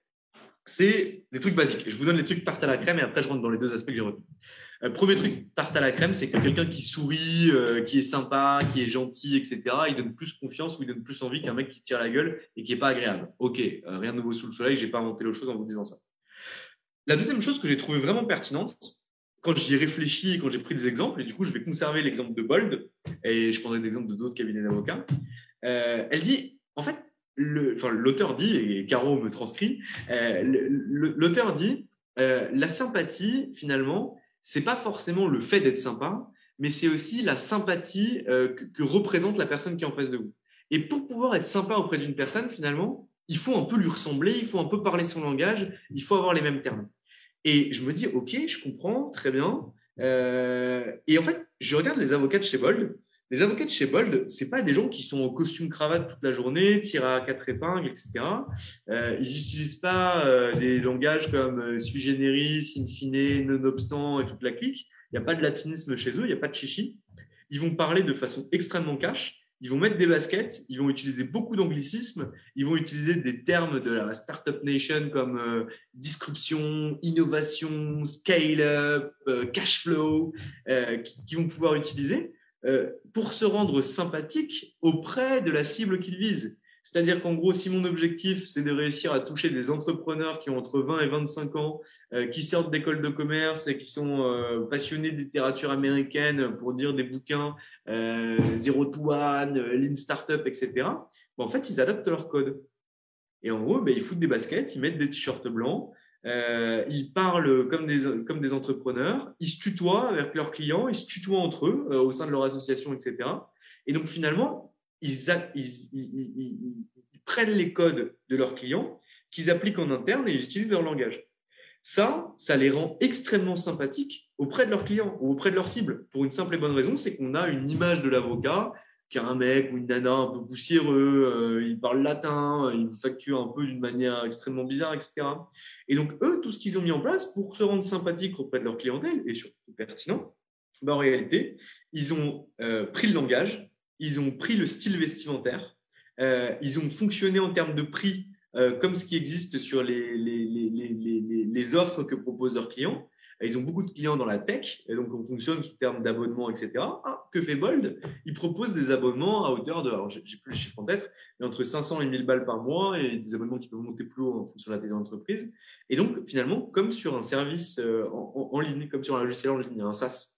c'est des trucs basiques. Je vous donne les trucs tarte à la crème et après je rentre dans les deux aspects que j'ai retenus. Euh, premier truc, tarte à la crème, c'est que quelqu'un qui sourit, qui est sympa, qui est gentil, etc., il donne plus confiance ou il donne plus envie qu'un mec qui tire la gueule et qui n'est pas agréable. Ok, rien de nouveau sous le soleil, j'ai pas inventé l'autre chose en vous disant ça. La deuxième chose que j'ai trouvée vraiment pertinente, quand j'y ai réfléchi, quand j'ai pris des exemples, et du coup, je vais conserver l'exemple de Bold, et je prendrai l'exemple de d'autres cabinets d'avocats, euh, elle dit, en fait, l'auteur dit, et Caro me transcrit, euh, l'auteur dit, euh, la sympathie, finalement, c'est pas forcément le fait d'être sympa, mais c'est aussi la sympathie que, représente la personne qui est en face de vous. Et pour pouvoir être sympa auprès d'une personne, finalement, il faut un peu lui ressembler, il faut un peu parler son langage, il faut avoir les mêmes termes. Et je me dis, OK, je comprends, très bien. Euh, et en fait, je regarde les avocats de chez Bold. Les avocats de chez Bold, c'est pas des gens qui sont en costume cravate toute la journée, tirent à quatre épingles, etc. Euh, ils n'utilisent pas euh, des langages comme euh, sui generis, in fine, nonobstant et toute la clique. Il n'y a pas de latinisme chez eux, il n'y a pas de chichi. Ils vont parler de façon extrêmement cash ils vont mettre des baskets, ils vont utiliser beaucoup d'anglicismes, ils vont utiliser des termes de la startup nation comme euh, disruption, innovation, scale-up, euh, cash flow, euh, qui, vont pouvoir utiliser pour se rendre sympathique auprès de la cible qu'ils visent. C'est-à-dire qu'en gros, si mon objectif, c'est de réussir à toucher des entrepreneurs qui ont entre 20 et 25 ans, euh, qui sortent d'écoles de commerce et qui sont euh, passionnés de littérature américaine pour dire des bouquins euh, Zero to One, Lean Startup, etc., en fait, ils adaptent leur code. Et en gros, ben, ils foutent des baskets, ils mettent des t-shirts blancs, ils parlent comme des, comme des entrepreneurs, ils se tutoient avec leurs clients, ils se tutoient entre eux au sein de leur association, etc. Et donc finalement, ils, prennent les codes de leurs clients qu'ils appliquent en interne et ils utilisent leur langage. Ça, ça les rend extrêmement sympathiques auprès de leurs clients ou auprès de leurs cibles. Pour une simple et bonne raison, c'est qu'on a une image de l'avocat qui est un mec ou une nana un peu poussiéreux, euh, il parle latin, il facture un peu d'une manière extrêmement bizarre, etc. Et donc, eux, tout ce qu'ils ont mis en place pour se rendre sympathiques auprès de leur clientèle et surtout pertinent, ben, en réalité, ils ont euh, pris le langage, ils ont pris le style vestimentaire, euh, ils ont fonctionné en termes de prix euh, comme ce qui existe sur les, les, offres que proposent leurs clients. Ils ont beaucoup de clients dans la tech, et donc on fonctionne sous termes d'abonnement, etc. Ah, que fait Bold? Il propose des abonnements à hauteur de, alors j'ai plus le chiffre en tête, mais entre 500 et 1000 balles par mois, et des abonnements qui peuvent monter plus haut en fonction de la taille de l'entreprise. Et donc finalement, comme sur un service euh, en, en, ligne, comme sur un logiciel en ligne, un SaaS.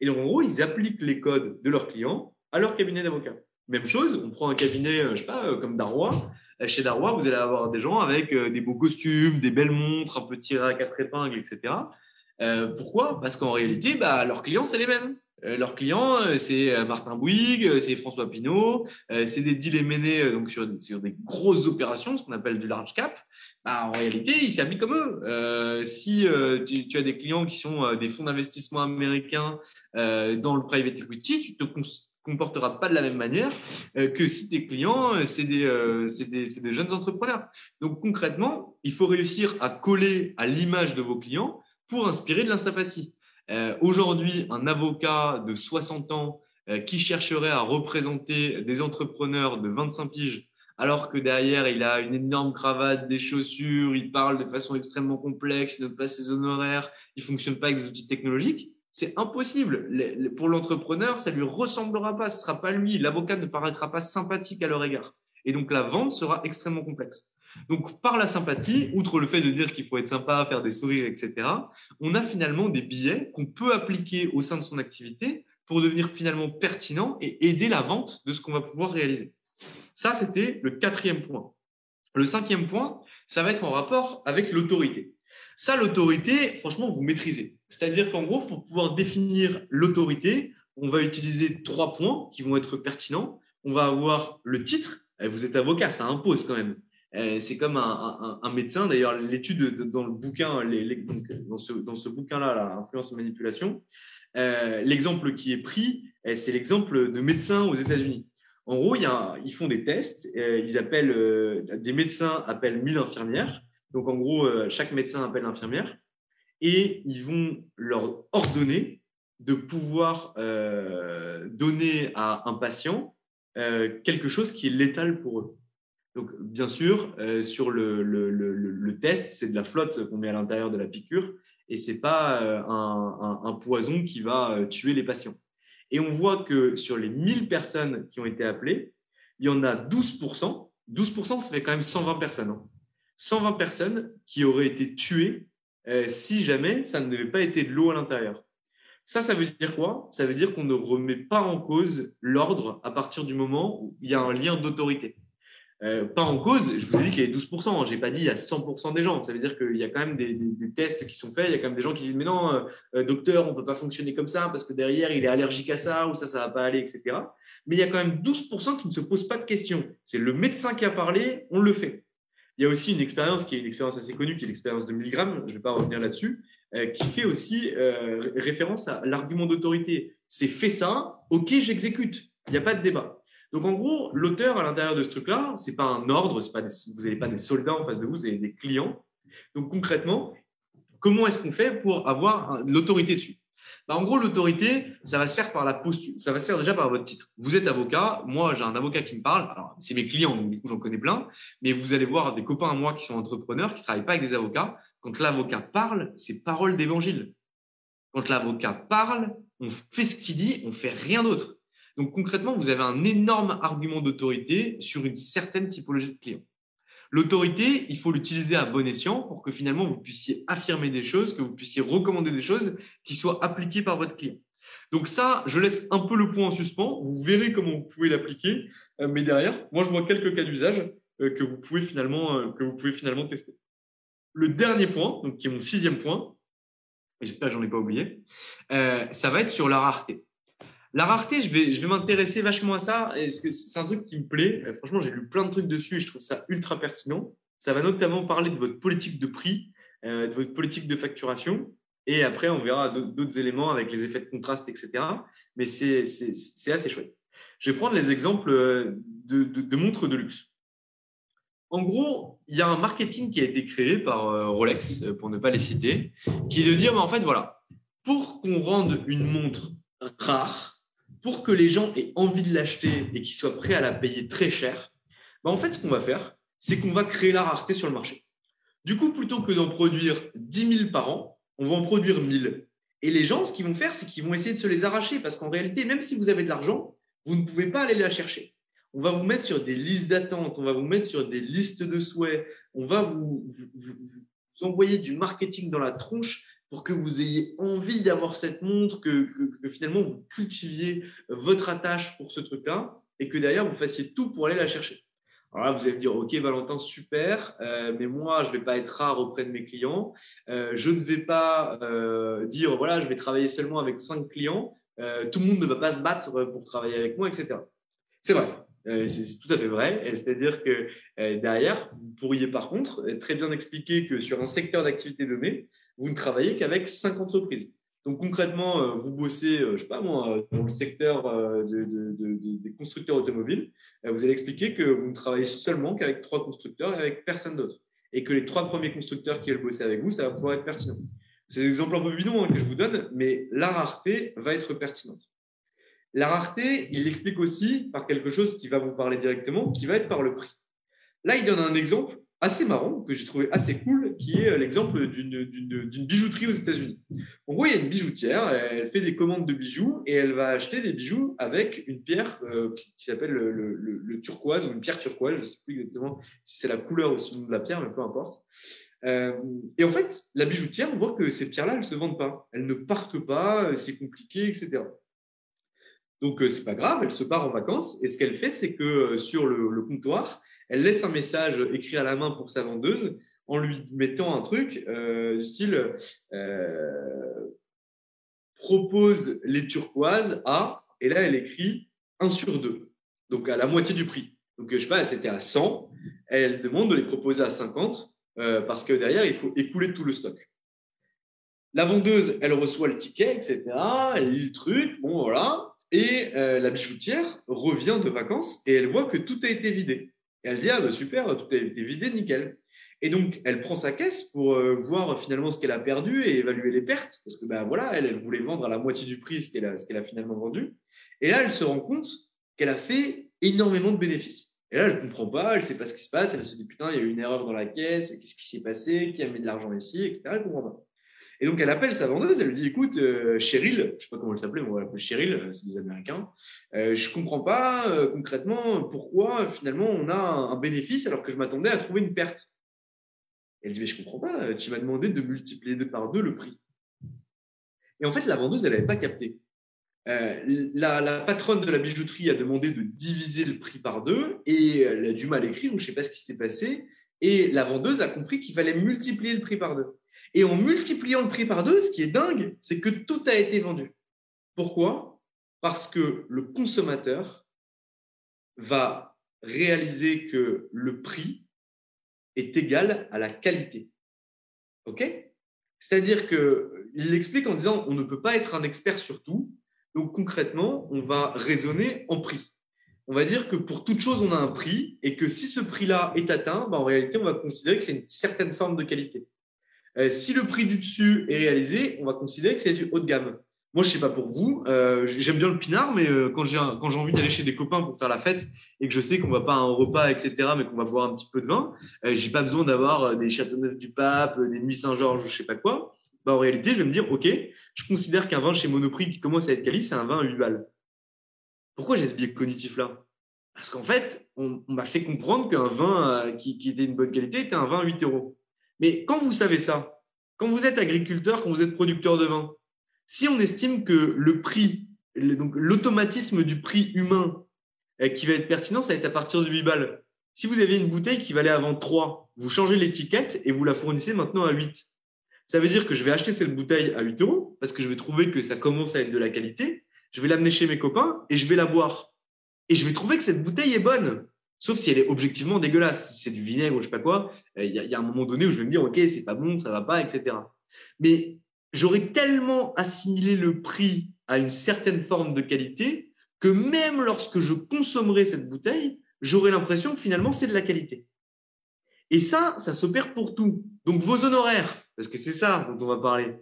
Et donc en gros, ils appliquent les codes de leurs clients à leur cabinet d'avocat. Même chose, on prend un cabinet, euh, je sais pas, euh, comme Darrois. Euh, chez Darrois, vous allez avoir des gens avec des beaux costumes, des belles montres, un peu tirées à quatre épingles, etc. pourquoi? Parce qu'en réalité, bah, leurs clients, c'est les mêmes. leurs clients, c'est Martin Bouygues, c'est François Pinault, c'est des deals menés donc sur, sur, des grosses opérations, ce qu'on appelle du large cap. Bah, en réalité, ils s'habillent comme eux. si tu, tu, as des clients qui sont des fonds d'investissement américains dans le private equity, tu te comportera pas de la même manière euh, que si tes clients, euh, c'est des, euh, des, des, jeunes entrepreneurs. Donc concrètement, il faut réussir à coller à l'image de vos clients pour inspirer de l'insympathie. Aujourd'hui, un avocat de 60 ans qui chercherait à représenter des entrepreneurs de 25 piges, alors que derrière, il a une énorme cravate, des chaussures, il parle de façon extrêmement complexe, ne pas ses honoraires, il fonctionne pas avec des outils technologiques, c'est impossible. Pour l'entrepreneur, ça lui ressemblera pas. Ce sera pas lui. L'avocat ne paraîtra pas sympathique à leur égard. Et donc, la vente sera extrêmement complexe. Donc, par la sympathie, outre le fait de dire qu'il faut être sympa, faire des sourires, etc., on a finalement des billets qu'on peut appliquer au sein de son activité pour devenir finalement pertinent et aider la vente de ce qu'on va pouvoir réaliser. Ça, c'était le quatrième point. Le cinquième point, ça va être en rapport avec l'autorité. Ça, l'autorité, franchement, vous maîtrisez. C'est-à-dire qu'en gros, pour pouvoir définir l'autorité, on va utiliser trois points qui vont être pertinents. On va avoir le titre. Eh, vous êtes avocat, ça impose quand même. Eh, c'est comme un, médecin. D'ailleurs, l'étude dans le bouquin, dans ce, bouquin-là, la influence et manipulation, eh, l'exemple qui est pris, c'est l'exemple de médecins aux États-Unis. En gros, ils font des tests. Ils appellent, euh, des médecins appellent 1000 infirmières donc, en gros, euh, chaque médecin appelle l'infirmière et ils vont leur ordonner de pouvoir euh, donner à un patient euh, quelque chose qui est létal pour eux. Donc, bien sûr, sur le, test, c'est de la flotte qu'on met à l'intérieur de la piqûre et ce n'est pas un, poison qui va tuer les patients. Et on voit que sur les 1000 personnes qui ont été appelées, il y en a 12%. 12%, ça fait quand même 120 personnes. Hein. 120 personnes qui auraient été tuées euh, si jamais ça ne devait pas être de l'eau à l'intérieur. Ça, ça veut dire quoi? Ça veut dire qu'on ne remet pas en cause l'ordre à partir du moment où il y a un lien d'autorité. Euh, pas en cause, je vous ai dit qu'il y avait 12%, je n'ai pas dit il y a 100% des gens. Ça veut dire qu'il y a quand même des, tests qui sont faits, il y a quand même des gens qui disent mais non, euh, docteur, on ne peut pas fonctionner comme ça parce que derrière il est allergique à ça ou ça, ça ne va pas aller, etc. Mais il y a quand même 12% qui ne se posent pas de questions. C'est le médecin qui a parlé, on le fait. Il y a aussi une expérience qui est une expérience assez connue, qui est l'expérience de Milgram, je ne vais pas revenir là-dessus, qui fait aussi référence à l'argument d'autorité. C'est fait ça, ok, j'exécute. Il n'y a pas de débat. Donc en gros, l'auteur à l'intérieur de ce truc-là, c'est pas un ordre, pas vous n'avez pas des soldats en face de vous, vous avez des clients. Donc concrètement, comment est-ce qu'on fait pour avoir l'autorité dessus? Bah, En gros, l'autorité, ça va se faire par la posture, ça va se faire déjà par votre titre. Vous êtes avocat, moi j'ai un avocat qui me parle, alors c'est mes clients, donc du coup j'en connais plein, mais vous allez voir des copains à moi qui sont entrepreneurs, qui travaillent pas avec des avocats. Quand l'avocat parle, c'est parole d'évangile. Quand l'avocat parle, on fait ce qu'il dit, on fait rien d'autre. Donc concrètement, vous avez un énorme argument d'autorité sur une certaine typologie de clients. L'autorité, il faut l'utiliser à bon escient pour que finalement vous puissiez affirmer des choses, que vous puissiez recommander des choses qui soient appliquées par votre client. Donc ça, je laisse un peu le point en suspens. Vous verrez comment vous pouvez l'appliquer, euh, mais derrière, moi je vois quelques cas d'usage euh, que vous pouvez finalement euh, que vous pouvez finalement tester. Le dernier point, qui est mon sixième point, et j'espère que j'en ai pas oublié, ça va être sur la rareté. La rareté, je vais, je vais m'intéresser vachement à ça. C'est un truc qui me plaît euh, Franchement, j'ai lu plein de trucs dessus et je trouve ça ultra pertinent. Ça va notamment parler de votre politique de prix, euh, de votre politique de facturation. Et après, on verra d'autres éléments avec les effets de contraste, etc. Mais c'est assez chouette. Je vais prendre les exemples euh, de, de, montres de luxe. En gros, il y a un marketing qui a été créé par Rolex, pour ne pas les citer, qui est de dire, mais en fait, voilà, pour qu'on rende une montre rare, pour que les gens aient envie de l'acheter et qu'ils soient prêts à la payer très cher, bah, en fait, ce qu'on va faire, c'est qu'on va créer la rareté sur le marché. Du coup, plutôt que d'en produire 10 000 par an, on va en produire 1000. Et les gens, ce qu'ils vont faire, c'est qu'ils vont essayer de se les arracher parce qu'en réalité, même si vous avez de l'argent, vous ne pouvez pas aller la chercher. On va vous mettre sur des listes d'attente, on va vous mettre sur des listes de souhaits, on va vous, vous envoyer du marketing dans la tronche pour que vous ayez envie d'avoir cette montre, que, finalement vous cultiviez votre attache pour ce truc-là et que derrière vous fassiez tout pour aller la chercher. Alors là, vous allez me dire, OK, Valentin, super, euh, mais moi, je ne vais pas être rare auprès de mes clients. Euh, je ne vais pas euh, dire, voilà, je vais travailler seulement avec cinq clients. tout le monde ne va pas se battre pour travailler avec moi, etc. C'est vrai, c'est tout à fait vrai. C'est-à-dire que derrière, vous pourriez par contre très bien expliquer que sur un secteur d'activité donné, vous ne travaillez qu'avec cinq entreprises. Donc concrètement, euh, vous bossez, euh, je sais pas moi, euh, dans le secteur des constructeurs automobiles. Vous allez expliquer que vous ne travaillez seulement qu'avec trois constructeurs et avec personne d'autre. Et que les trois premiers constructeurs qui veulent bosser avec vous, ça va pouvoir être pertinent. C'est des exemples un peu bidons hein, que je vous donne, mais la rareté va être pertinente. La rareté, il l'explique aussi par quelque chose qui va vous parler directement, qui va être par le prix. Là, il donne un exemple assez marrant, que j'ai trouvé assez cool, qui est l'exemple d'une bijouterie aux États-Unis. En gros, il y a une bijoutière, elle fait des commandes de bijoux et elle va acheter des bijoux avec une pierre euh, qui s'appelle le, turquoise ou une pierre turquoise. Je ne sais plus exactement si c'est la couleur ou le nom de la pierre, mais peu importe. Euh, et en fait, la bijoutière, on voit que ces pierres-là, elles ne se vendent pas. Elles ne partent pas, c'est compliqué, etc. Donc, euh, c'est pas grave, elle se part en vacances. Et ce qu'elle fait, c'est que sur le comptoir, elle laisse un message écrit à la main pour sa vendeuse en lui mettant un truc euh, du style euh, propose les turquoises à, et là elle écrit 1 sur 2, donc à la moitié du prix. Donc je sais pas, c'était à 100, elle demande de les proposer à 50 euh, parce que derrière il faut écouler tout le stock. La vendeuse, elle reçoit le ticket, etc. Elle lit le truc, bon voilà. Et la bijoutière revient de vacances et elle voit que tout a été vidé. Et elle dit, ah bah super, tout a été vidé, nickel. Et donc, elle prend sa caisse pour euh, voir finalement ce qu'elle a perdu et évaluer les pertes, parce que ben voilà, elle, elle voulait vendre à la moitié du prix ce qu'elle a, a finalement vendu. Et là, elle se rend compte qu'elle a fait énormément de bénéfices. Et là, elle ne comprend pas, elle ne sait pas ce qui se passe, elle se dit putain, il y a eu une erreur dans la caisse, qu'est-ce qui s'est passé, qui a mis de l'argent ici, etc. Elle ne comprend pas. Et donc, elle appelle sa vendeuse, elle lui dit Écoute, euh, Cheryl, je ne sais pas comment elle s'appelait, mais on va l'appeler Cheryl, euh, c'est des Américains, euh, je ne comprends pas concrètement pourquoi finalement on a un, bénéfice alors que je m'attendais à trouver une perte. Elle dit, mais je comprends pas, tu m'as demandé de multiplier par deux le prix. Et en fait, la vendeuse, elle n'avait pas capté. Euh, la, patronne de la bijouterie a demandé de diviser le prix par deux et elle a du mal à écrire ou je ne sais pas ce qui s'est passé. Et la vendeuse a compris qu'il fallait multiplier le prix par deux. Et en multipliant le prix par deux, ce qui est dingue, c'est que tout a été vendu. Pourquoi? Parce que le consommateur va réaliser que le prix est égal à la qualité. OK? C'est-à-dire qu'il l'explique en disant on ne peut pas être un expert sur tout. Donc concrètement, on va raisonner en prix. On va dire que pour toute chose, on a un prix et que si ce prix-là est atteint, bah, en réalité, on va considérer que c'est une certaine forme de qualité. Euh, si le prix du dessus est réalisé, on va considérer que c'est du haut de gamme. Moi, je sais pas pour vous, euh, j'aime bien le pinard, mais euh, quand j'ai envie d'aller chez des copains pour faire la fête et que je sais qu'on va pas à un repas, etc., mais qu'on va boire un petit peu de vin, euh, j'ai pas besoin d'avoir des Châteauneuf du Pape, des Nuits Saint-Georges ou je sais pas quoi. Bah, en réalité, je vais me dire, ok, je considère qu'un vin chez Monoprix qui commence à être quali, c'est un vin à 8 balles. Pourquoi j'ai ce biais cognitif-là Parce qu'en fait, on, m'a fait comprendre qu'un vin qui, qui était une bonne qualité était un vin à 8 euros. Mais quand vous savez ça, quand vous êtes agriculteur, quand vous êtes producteur de vin, si on estime que le prix, l'automatisme du prix humain euh, qui va être pertinent, ça va être à partir de 8 balles. Si vous avez une bouteille qui valait avant 3, vous changez l'étiquette et vous la fournissez maintenant à 8. Ça veut dire que je vais acheter cette bouteille à 8 euros parce que je vais trouver que ça commence à être de la qualité. Je vais l'amener chez mes copains et je vais la boire. Et je vais trouver que cette bouteille est bonne. Sauf si elle est objectivement dégueulasse. Si c'est du vinaigre ou je sais pas quoi, il y, a un moment donné où je vais me dire, OK, c'est pas bon, ça va pas, etc. Mais j'aurais tellement assimilé le prix à une certaine forme de qualité que même lorsque je consommerai cette bouteille, j'aurai l'impression que finalement c'est de la qualité. Et ça, ça s'opère pour tout. Donc vos honoraires, parce que c'est ça dont on va parler.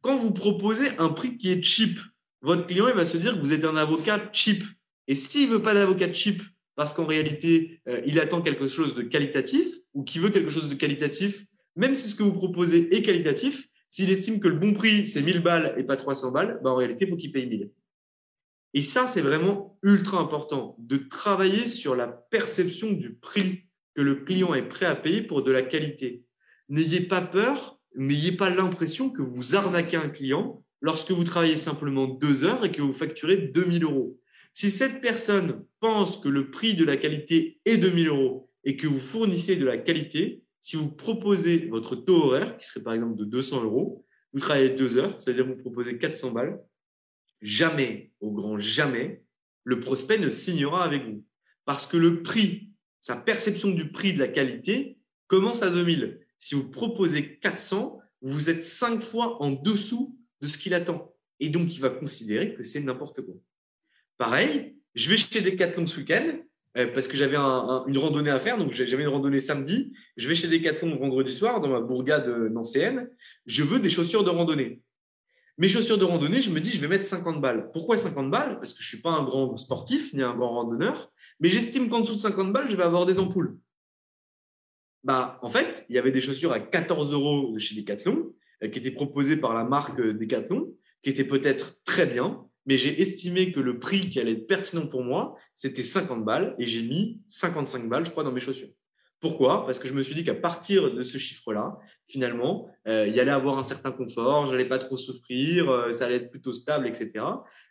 Quand vous proposez un prix qui est cheap, votre client il va se dire que vous êtes un avocat cheap. Et s'il veut pas d'avocat cheap, parce qu'en réalité euh, il attend quelque chose de qualitatif ou qu'il veut quelque chose de qualitatif, même si ce que vous proposez est qualitatif, s'il estime que le bon prix, c'est 1000 balles et pas 300 balles, bah en réalité, il faut qu'il paye 1000. Et ça, c'est vraiment ultra important de travailler sur la perception du prix que le client est prêt à payer pour de la qualité. N'ayez pas peur, n'ayez pas l'impression que vous arnaquez un client lorsque vous travaillez simplement deux heures et que vous facturez 2000 euros. Si cette personne pense que le prix de la qualité est 2000 euros et que vous fournissez de la qualité, si vous proposez votre taux horaire, qui serait par exemple de 200 euros, vous travaillez deux heures, c'est-à-dire vous proposez 400 balles, jamais, au grand jamais, le prospect ne signera avec vous. Parce que le prix, sa perception du prix de la qualité commence à 2000. Si vous proposez 400, vous êtes cinq fois en dessous de ce qu'il attend. Et donc, il va considérer que c'est n'importe quoi. Pareil, je vais chez Decathlon ce week-end, euh, parce que j'avais une randonnée à faire. Donc, j'avais une randonnée samedi. Je vais chez Decathlon vendredi soir dans ma bourgade nancéenne. Je veux des chaussures de randonnée. Mes chaussures de randonnée, je me dis, je vais mettre 50 balles. Pourquoi 50 balles? Parce que je suis pas un grand sportif ni un grand randonneur, mais j'estime qu'en dessous de 50 balles, je vais avoir des ampoules. Bah, en fait, il y avait des chaussures à 14 euros de chez Decathlon, euh, qui étaient proposées par la marque euh, Decathlon, qui étaient peut-être très bien, mais j'ai estimé que le prix qui allait être pertinent pour moi, c'était 50 balles et j'ai mis 55 balles, je crois, dans mes chaussures. Pourquoi? Parce que je me suis dit qu'à partir de ce chiffre-là, finalement, euh, il y allait avoir un certain confort, je n'allais pas trop souffrir, euh, ça allait être plutôt stable, etc.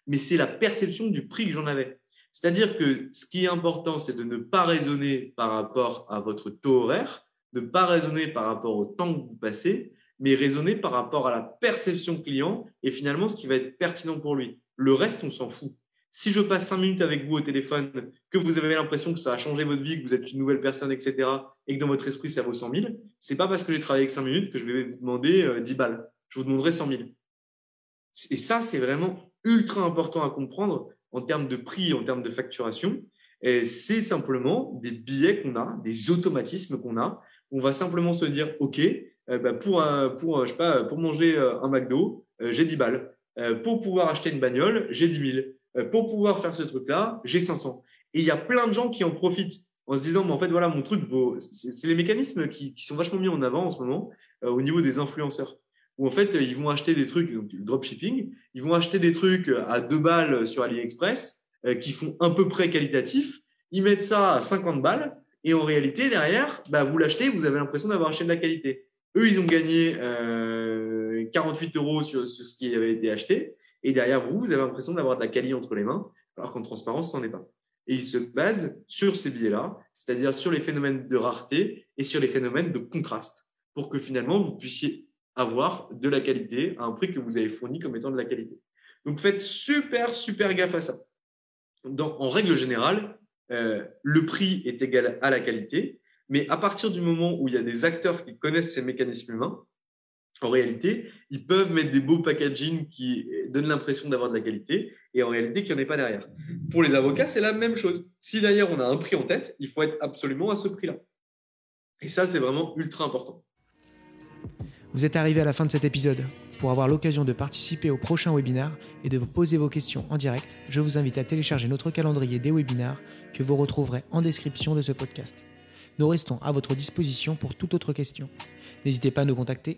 Mais c'est la perception du prix que j'en avais. C'est-à-dire que ce qui est important, c'est de ne pas raisonner par rapport à votre taux horaire, ne pas raisonner par rapport au temps que vous passez, mais raisonner par rapport à la perception client et finalement ce qui va être pertinent pour lui. Le reste, on s'en fout. Si je passe cinq minutes avec vous au téléphone, que vous avez l'impression que ça a changé votre vie, que vous êtes une nouvelle personne, etc., et que dans votre esprit, ça vaut 100 000, c'est pas parce que j'ai travaillé avec cinq minutes que je vais vous demander 10 euh, balles. Je vous demanderai 100 000. Et ça, c'est vraiment ultra important à comprendre en termes de prix, en termes de facturation. C'est simplement des billets qu'on a, des automatismes qu'on a. On va simplement se dire, OK, euh, bah, pour, pour, je sais pas, pour manger euh, un McDo, j'ai 10 balles. Euh, pour pouvoir acheter une bagnole, j'ai 10 000. Euh, pour pouvoir faire ce truc-là, j'ai 500. Et il y a plein de gens qui en profitent en se disant, mais en fait, voilà, mon truc C'est les mécanismes qui, sont vachement mis en avant en ce moment euh, au niveau des influenceurs. Où en fait, ils vont acheter des trucs, donc le dropshipping, ils vont acheter des trucs à deux balles sur AliExpress qui font à peu près qualitatif. Ils mettent ça à 50 balles Et en réalité, derrière, bah, vous l'achetez, vous avez l'impression d'avoir acheté de la qualité. Eux, ils ont gagné 48 euros sur, ce qui avait été acheté. Et derrière vous, vous avez l'impression d'avoir de la qualité entre les mains, alors qu'en transparence, ça n'en est pas. Et ils se basent sur ces billets-là, c'est-à-dire sur les phénomènes de rareté et sur les phénomènes de contraste, pour que finalement, vous puissiez avoir de la qualité à un prix que vous avez fourni comme étant de la qualité. Donc faites super, super gaffe à ça. en règle générale, euh, le prix est égal à la qualité, mais à partir du moment où il y a des acteurs qui connaissent ces mécanismes humains, en réalité, ils peuvent mettre des beaux packaging qui donnent l'impression d'avoir de la qualité et en réalité qu'il n'y en ait pas derrière. Pour les avocats, c'est la même chose. Si d'ailleurs on a un prix en tête, il faut être absolument à ce prix-là. Et ça, c'est vraiment ultra important. Vous êtes arrivé à la fin de cet épisode. Pour avoir l'occasion de participer au prochain webinaire et de vous poser vos questions en direct, je vous invite à télécharger notre calendrier des webinaires que vous retrouverez en description de ce podcast. Nous restons à votre disposition pour toute autre question. N'hésitez pas à nous contacter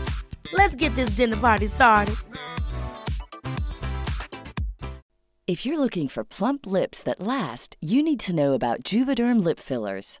Let's get this dinner party started. If you're looking for plump lips that last, you need to know about Juvederm lip fillers.